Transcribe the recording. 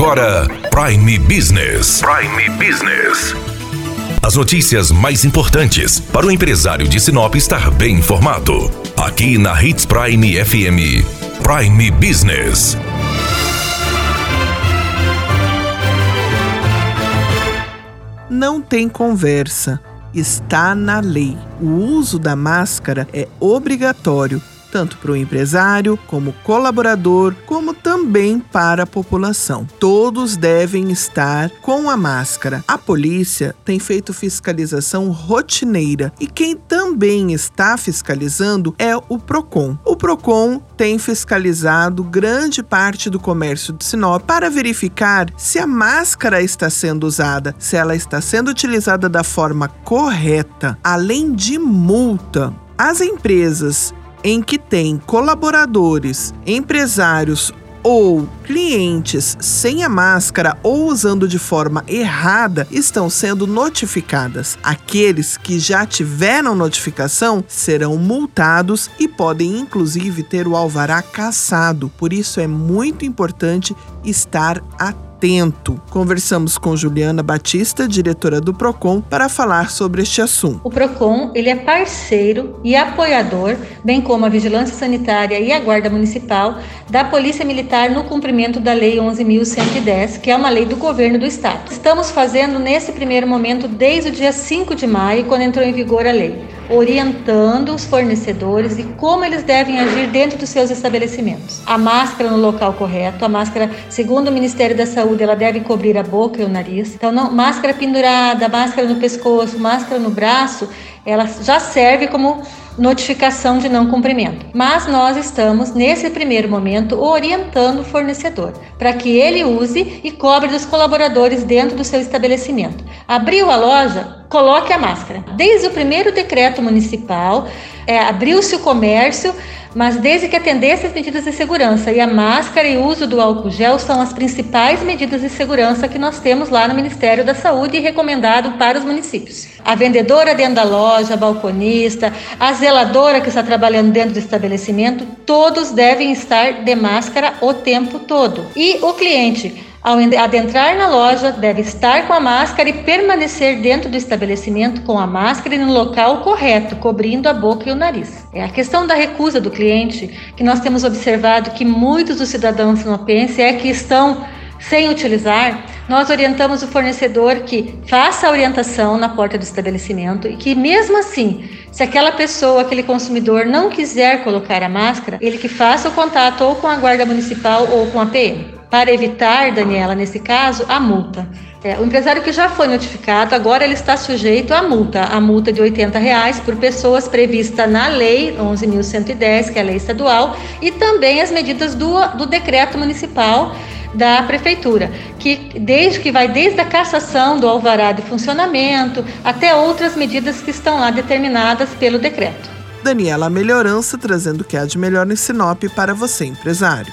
agora Prime Business. Prime Business. As notícias mais importantes para o empresário de Sinop estar bem informado. Aqui na Hits Prime FM. Prime Business. Não tem conversa. Está na lei. O uso da máscara é obrigatório tanto para o empresário, como colaborador, como também para a população. Todos devem estar com a máscara. A polícia tem feito fiscalização rotineira e quem também está fiscalizando é o Procon. O Procon tem fiscalizado grande parte do comércio de Sinop para verificar se a máscara está sendo usada, se ela está sendo utilizada da forma correta, além de multa. As empresas em que tem colaboradores, empresários ou clientes sem a máscara ou usando de forma errada estão sendo notificadas. Aqueles que já tiveram notificação serão multados e podem inclusive ter o alvará cassado. Por isso é muito importante estar atento atento. Conversamos com Juliana Batista, diretora do Procon, para falar sobre este assunto. O Procon, ele é parceiro e apoiador, bem como a Vigilância Sanitária e a Guarda Municipal da Polícia Militar no cumprimento da Lei 11.110, que é uma lei do governo do estado. Estamos fazendo nesse primeiro momento desde o dia 5 de maio, quando entrou em vigor a lei orientando os fornecedores e como eles devem agir dentro dos seus estabelecimentos. A máscara no local correto, a máscara, segundo o Ministério da Saúde, ela deve cobrir a boca e o nariz. Então, não, máscara pendurada, máscara no pescoço, máscara no braço, ela já serve como notificação de não cumprimento. Mas nós estamos, nesse primeiro momento, orientando o fornecedor para que ele use e cobre dos colaboradores dentro do seu estabelecimento. Abriu a loja, coloque a máscara. Desde o primeiro decreto municipal, é, abriu-se o comércio, mas desde que atendesse as medidas de segurança. E a máscara e o uso do álcool gel são as principais medidas de segurança que nós temos lá no Ministério da Saúde e recomendado para os municípios. A vendedora dentro da loja, a balconista, a zeladora que está trabalhando dentro do estabelecimento, todos devem estar de máscara o tempo todo. E o cliente ao adentrar na loja, deve estar com a máscara e permanecer dentro do estabelecimento com a máscara e no local correto, cobrindo a boca e o nariz. É a questão da recusa do cliente, que nós temos observado que muitos dos cidadãos sinopenses é que estão sem utilizar, nós orientamos o fornecedor que faça a orientação na porta do estabelecimento e que, mesmo assim, se aquela pessoa, aquele consumidor não quiser colocar a máscara, ele que faça o contato ou com a guarda municipal ou com a PM para evitar, Daniela, nesse caso, a multa. É, o empresário que já foi notificado, agora ele está sujeito à multa, a multa de 80 reais por pessoas prevista na Lei 11.110, que é a lei estadual, e também as medidas do, do decreto municipal da prefeitura, que desde que vai desde a cassação do alvará de funcionamento até outras medidas que estão lá determinadas pelo decreto. Daniela Melhorança trazendo o que há de melhor em Sinop para você, empresário.